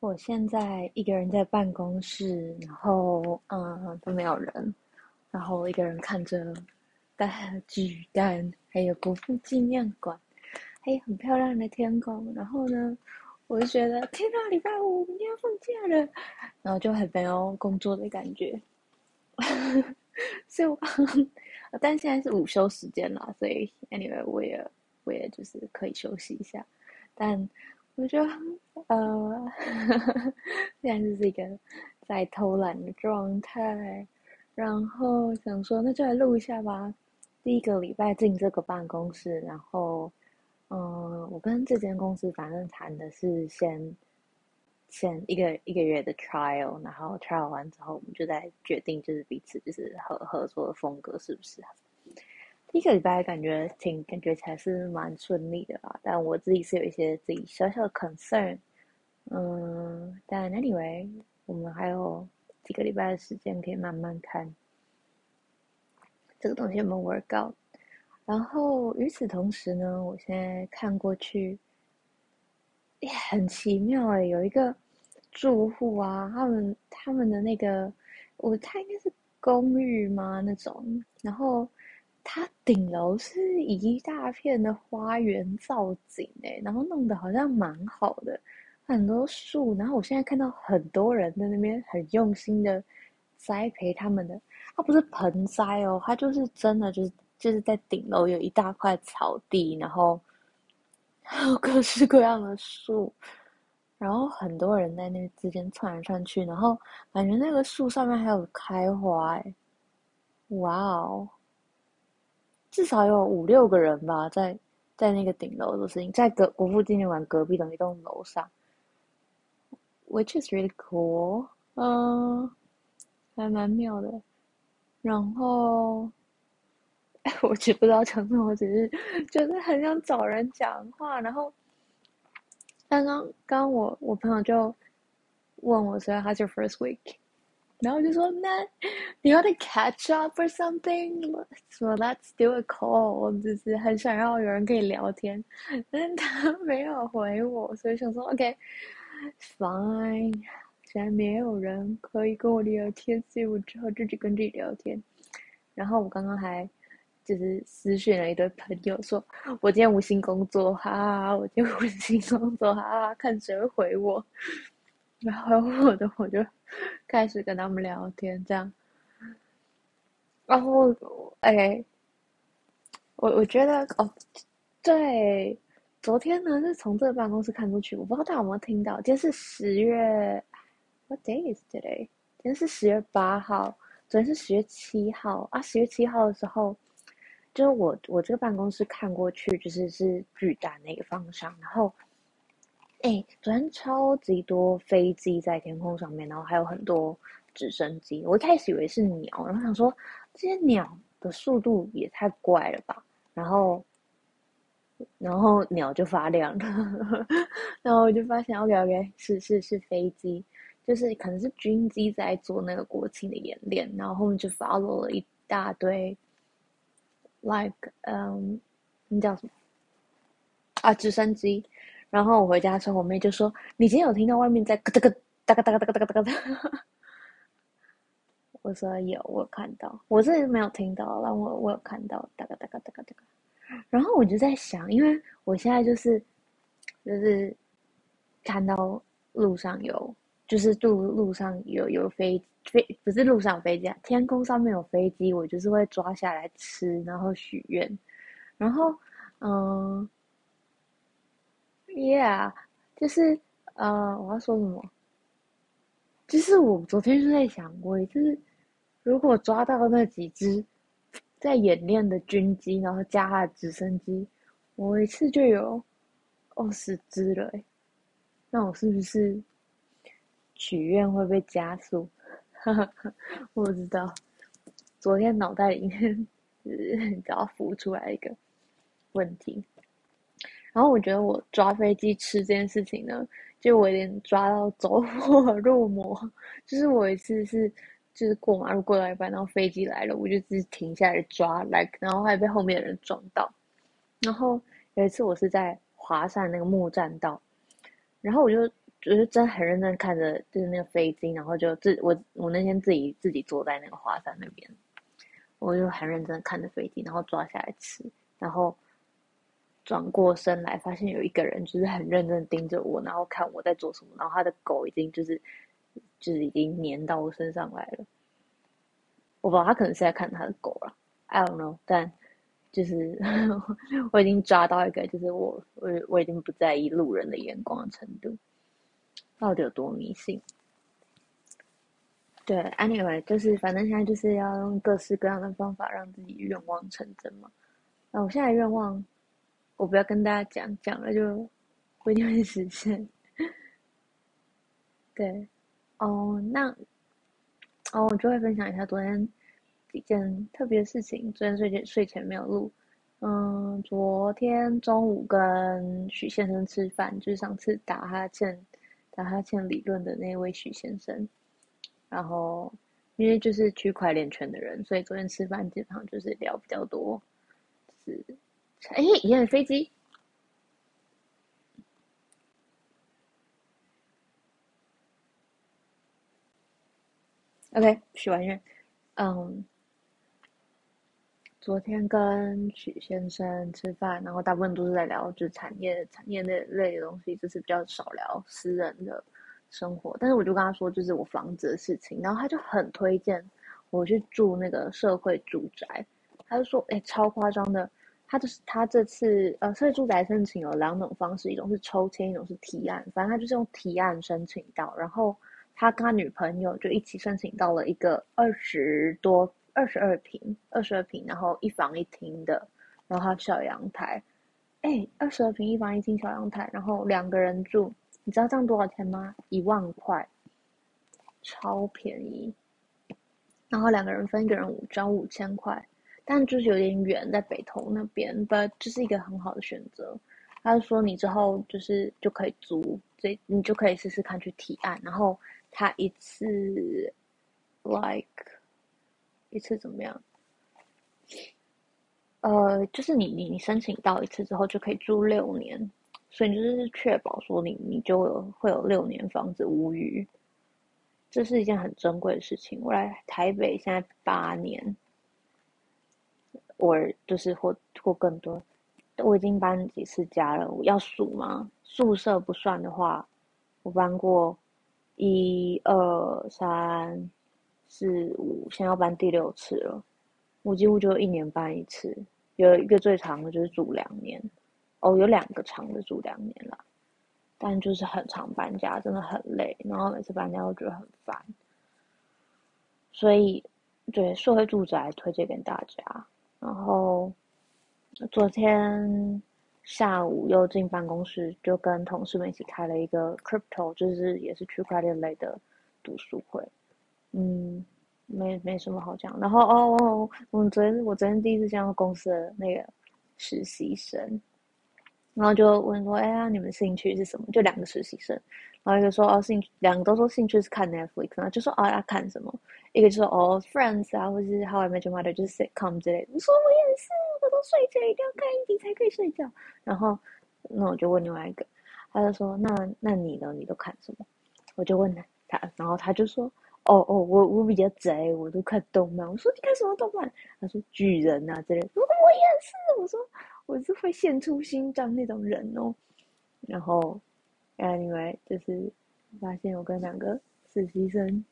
我现在一个人在办公室，然后嗯都没有人，然后一个人看着大巨蛋，还有国父纪念馆，还有很漂亮的天空，然后呢，我就觉得天哪，礼拜五明天要放假了，然后就很没有工作的感觉。所以我，但现在是午休时间了，所以 anyway 我也我也就是可以休息一下。但我觉得，呃，现在就是一个在偷懒的状态，然后想说那就来录一下吧。第一个礼拜进这个办公室，然后，嗯、我跟这间公司反正谈的是先。先一个一个月的 trial，然后 trial 完之后，我们就在决定就是彼此就是合合作的风格是不是？第一个礼拜感觉挺感觉起来是蛮顺利的啦，但我自己是有一些自己小小的 concern，嗯，但 anyway，我们还有几个礼拜的时间可以慢慢看这个东西有没有 work out。然后与此同时呢，我现在看过去。也很奇妙哎，有一个住户啊，他们他们的那个，我猜应该是公寓吗？那种，然后它顶楼是一大片的花园造景哎，然后弄得好像蛮好的，很多树，然后我现在看到很多人在那边很用心的栽培他们的，它不是盆栽哦，它就是真的就是就是在顶楼有一大块草地，然后。还有各式各样的树，然后很多人在那之间窜来窜去，然后感觉那个树上面还有开花，哎，哇哦！至少有五六个人吧，在在那个顶楼的事情，在隔国父纪念馆隔壁的一栋楼上，which is really cool，嗯，还蛮妙的，然后。我其实不知道讲什么，我只是觉得很想找人讲话。然后刚刚刚我我朋友就问我说：“How's your first week？” 然后就说：“那你要的 catch up or something？” 说 “Let's do a call。”我只是很想要有人可以聊天，但 他没有回我，所以想说：“OK，fine。”现在没有人可以跟我聊天，所以我只好自己跟自己聊天。然后我刚刚还。就是私讯了一堆朋友，说我今天无心工作，哈哈，我今天无心工作，哈哈，看谁会回我。然后我的我就开始跟他们聊天，这样。然后，哎，我我觉得哦，对，昨天呢是从这个办公室看出去，我不知道大家有没有听到，今天是十月，What day is today？今天是十月八号，昨天是十月七号啊，十月七号的时候。就是我，我这个办公室看过去，就是是巨大那个方向。然后，昨天超级多飞机在天空上面，然后还有很多直升机。我一开始以为是鸟，然后想说这些鸟的速度也太怪了吧。然后，然后鸟就发亮了，然后我就发现，OK OK，是是是飞机，就是可能是军机在做那个国庆的演练。然后后面就 follow 了一大堆。like，嗯，那叫什么？啊，直升机。然后我回家的时候，我妹就说：“你今天有听到外面在咯哒咯哒咯哒咯哒咯哒咯哒？” 我说有，我看到。我是没有听到，但我我有看到哒咯哒咯哒咯哒。然后我就在想，因为我现在就是就是看到路上有，就是路路上有有飞。飞不是路上有飞机啊，天空上面有飞机，我就是会抓下来吃，然后许愿，然后嗯，yeah，就是呃，我要说什么？就是我昨天就在想过，就是如果抓到那几只在演练的军机，然后加它的直升机，我一次就有二十只了，欸，那我是不是许愿会被加速？我 不知道，昨天脑袋里面 只要浮出来一个问题，然后我觉得我抓飞机吃这件事情呢，就我有点抓到走火入魔。就是我一次是就是过马路过到一半，然后飞机来了，我就自己停下来抓来，然后还被后面的人撞到。然后有一次我是在华山那个木栈道，然后我就我就真的很认真看着，就是那个飞机，然后就自我我那天自己自己坐在那个华山那边，我就很认真看着飞机，然后抓下来吃，然后转过身来，发现有一个人就是很认真盯着我，然后看我在做什么，然后他的狗已经就是就是已经黏到我身上来了，我不知道他可能是在看他的狗了，I don't know，但。就是 我已经抓到一个，就是我我我已经不在意路人的眼光的程度，到底有多迷信？对，anyway，就是反正现在就是要用各式各样的方法让自己愿望成真嘛。那我现在愿望，我不要跟大家讲，讲了就不一定会实现。对，哦，那哦，我就会分享一下昨天。几件特别的事情，昨天睡前睡前没有录。嗯，昨天中午跟许先生吃饭，就是上次打哈欠、打哈欠理论的那位许先生。然后，因为就是区块链圈的人，所以昨天吃饭基本上就是聊比较多。是，哎，一辆飞机。OK，许完愿。嗯。昨天跟许先生吃饭，然后大部分都是在聊就是产业、产业那类的东西，就是比较少聊私人的生活。但是我就跟他说，就是我房子的事情，然后他就很推荐我去住那个社会住宅。他就说，哎，超夸张的。他就是他这次呃，社会住宅申请有两种方式，一种是抽签，一种是提案。反正他就是用提案申请到，然后他跟他女朋友就一起申请到了一个二十多。二十二平，二十二平，然后一房一厅的，然后还有小阳台，哎，二十二平一房一厅小阳台，然后两个人住，你知道这样多少钱吗？一万块，超便宜。然后两个人分一个人五张五千块，但就是有点远，在北投那边，but 就是一个很好的选择。他就说你之后就是就可以租，这你就可以试试看去提案，然后他一次，like。一次怎么样？呃，就是你你你申请到一次之后就可以住六年，所以你就是确保说你你就有会有六年房子无虞，这是一件很珍贵的事情。我来台北现在八年，我就是或或更多，我已经搬几次家了。我要数吗？宿舍不算的话，我搬过一二三。四五，现在要搬第六次了。我几乎就一年搬一次，有一个最长的就是住两年，哦，有两个长的住两年了。但就是很常搬家，真的很累，然后每次搬家都觉得很烦。所以，对，社会住宅推荐给大家。然后昨天下午又进办公室，就跟同事们一起开了一个 crypto，就是也是区块链类的读书会。嗯，没没什么好讲。然后哦哦，我们昨天我昨天第一次见到公司的那个实习生，然后就问说：“哎呀，你们兴趣是什么？”就两个实习生，然后一个说：“哦，兴趣两个都说兴趣是看 Netflix，然后就说哦要看什么？一个就说哦 Friends 啊，或是 How I Met Your Mother，就是 sitcom 之类的。我说我也是，我都睡前一定要看一集才可以睡觉。然后那我就问另外一个，他就说：那那你呢？你都看什么？我就问他，他然后他就说。哦哦，我我比较宅，我都看动漫。我说你看什么动漫？他说巨人啊之类。我说我也是，我说我是会献出心脏那种人哦。然后，anyway，就是发现我跟两个实习生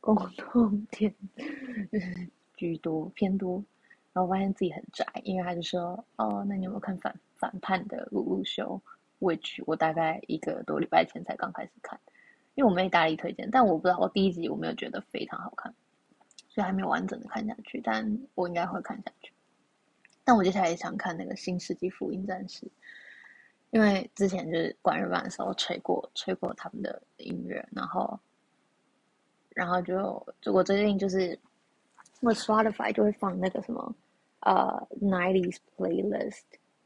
共同点居多偏多，然后发现自己很宅，因为他就说哦，那你有没有看反反叛的鲁鲁修？which 我大概一个多礼拜前才刚开始看。因为我没大力推荐，但我不知道我第一集我没有觉得非常好看，所以还没有完整的看下去。但我应该会看下去。但我接下来也想看那个《新世纪福音战士》，因为之前就是管乐班的时候吹过吹过他们的音乐，然后然后就就我最近就是我 Spotify 就会放那个什么呃 Nineties Playlist，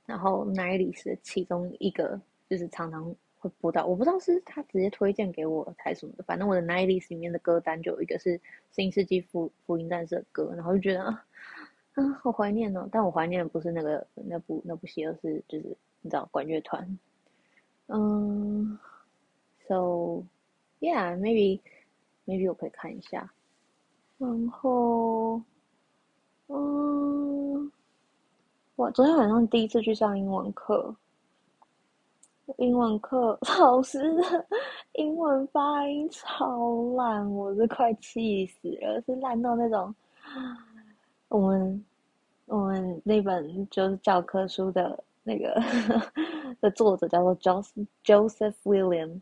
然后 Nineties 的其中一个就是常常。会播到，我不知道是他直接推荐给我还是什么的，反正我的 nineties 里面的歌单就有一个是《新世纪福福音战士》的歌，然后就觉得啊，啊好怀念哦。但我怀念的不是那个那部那部戏，而是就是你知道管乐团。嗯，So yeah, maybe maybe 我可以看一下。然后，嗯，我昨天晚上第一次去上英文课。英文课 老师的英文发音超烂，我是快气死了，是烂到那种。我们我们那本就是教科书的那个的作者叫做 Joseph Joseph William，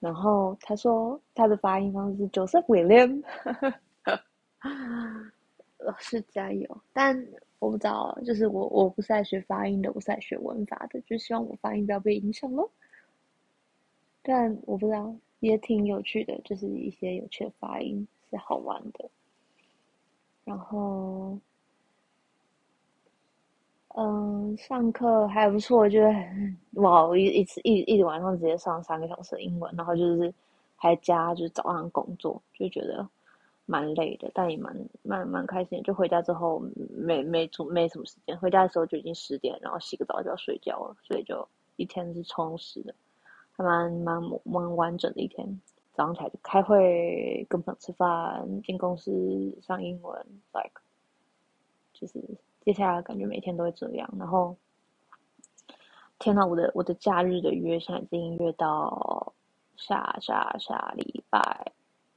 然后他说他的发音方式是 Joseph William，老师加油！但我不知道，就是我我不是在学发音的，我是在学文法的，就希望我发音不要被影响咯。但我不知道，也挺有趣的，就是一些有趣的发音是好玩的。然后，嗯，上课还不错，我觉得哇，我一一次一一晚上直接上三个小时的英文，然后就是还加就是早上工作，就觉得。蛮累的，但也蛮蛮蛮开心。就回家之后没没没没什么时间，回家的时候就已经十点，然后洗个澡就要睡觉了，所以就一天是充实的，还蛮蛮蛮完整的一天。早上起来就开会，跟朋友吃饭，进公司上英文，like，就是接下来感觉每天都会这样。然后，天呐，我的我的假日的约现在已经约到下下下礼拜。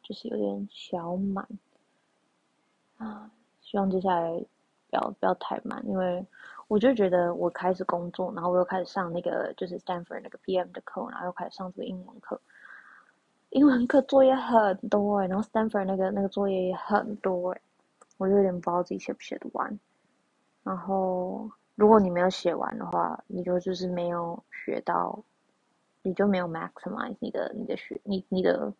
就是有点小满啊，希望接下来不要不要太满，因为我就觉得我开始工作，然后我又开始上那个就是 Stanford 那个 PM 的课，然后又开始上这个英文课，英文课作业很多欸，然后 Stanford 那个那个作业也很多欸，我就有点不知道自己写不写得完。然后如果你没有写完的话，你就就是没有学到，你就没有 maximize 你的你的学你你的。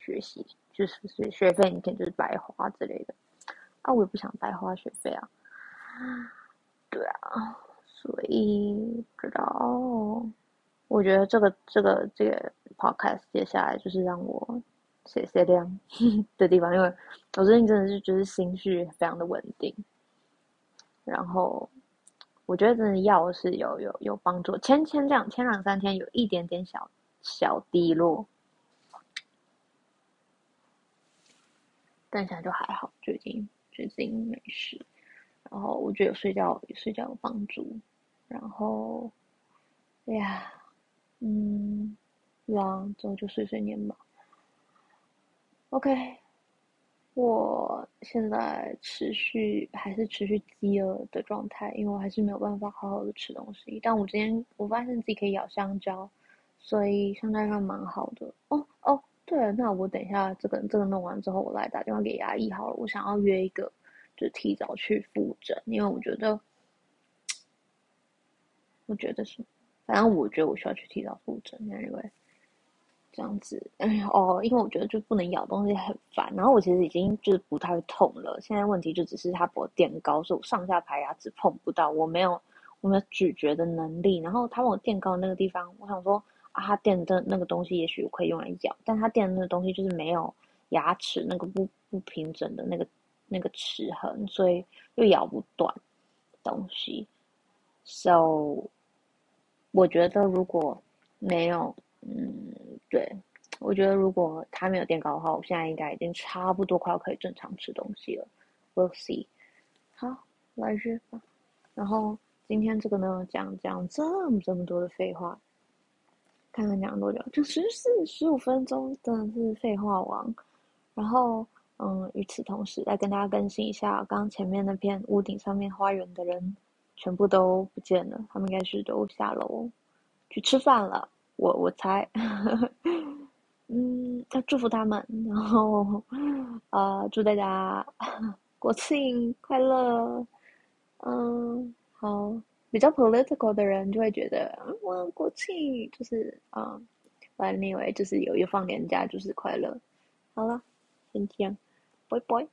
学习就是学学费，你肯定就是白花之类的啊！我也不想白花学费啊。对啊，所以不知道。我觉得这个这个这个 podcast 接下来就是让我写写量 的地方，因为我最近真的是就是心绪非常的稳定。然后我觉得真的药是有有有帮助，前前两前两三天有一点点小小低落。但现在就还好，就已经就已经没事。然后我觉得有睡觉睡觉有帮助。然后，哎呀，嗯，然后之后就碎碎念吧。OK，我现在持续还是持续饥饿的状态，因为我还是没有办法好好的吃东西。但我今天我发现自己可以咬香蕉，所以香蕉应该蛮好的。哦哦。对了，那我等一下这个这个弄完之后，我来打电话给牙医好了。我想要约一个，就提早去复诊，因为我觉得，我觉得是，反正我觉得我需要去提早复诊，因为这样子，哎哦，因为我觉得就不能咬东西很烦。然后我其实已经就是不太痛了，现在问题就只是它把我垫高，所以我上下排牙齿碰不到，我没有我没有咀嚼的能力。然后他把我垫高的那个地方，我想说。啊，他垫的那个东西，也许我可以用来咬，但他垫的那个东西就是没有牙齿那个不不平整的那个那个齿痕，所以又咬不断东西。So，我觉得如果没有，嗯，对，我觉得如果他没有垫高的话，我现在应该已经差不多快要可以正常吃东西了。We'll see。好，来日吧。然后今天这个呢，讲讲这么这么多的废话。看看讲多久，就十四十五分钟，真的是废话王。然后，嗯，与此同时，再跟大家更新一下，刚刚前面那片屋顶上面花园的人全部都不见了，他们应该是都下楼去吃饭了。我我猜，嗯，要祝福他们，然后，呃，祝大家国庆快乐，嗯，好。比较 political 的人就会觉得，哇，国庆就是啊，反正 anyway 就是有一放年假就是快乐。好了，先这样，拜拜。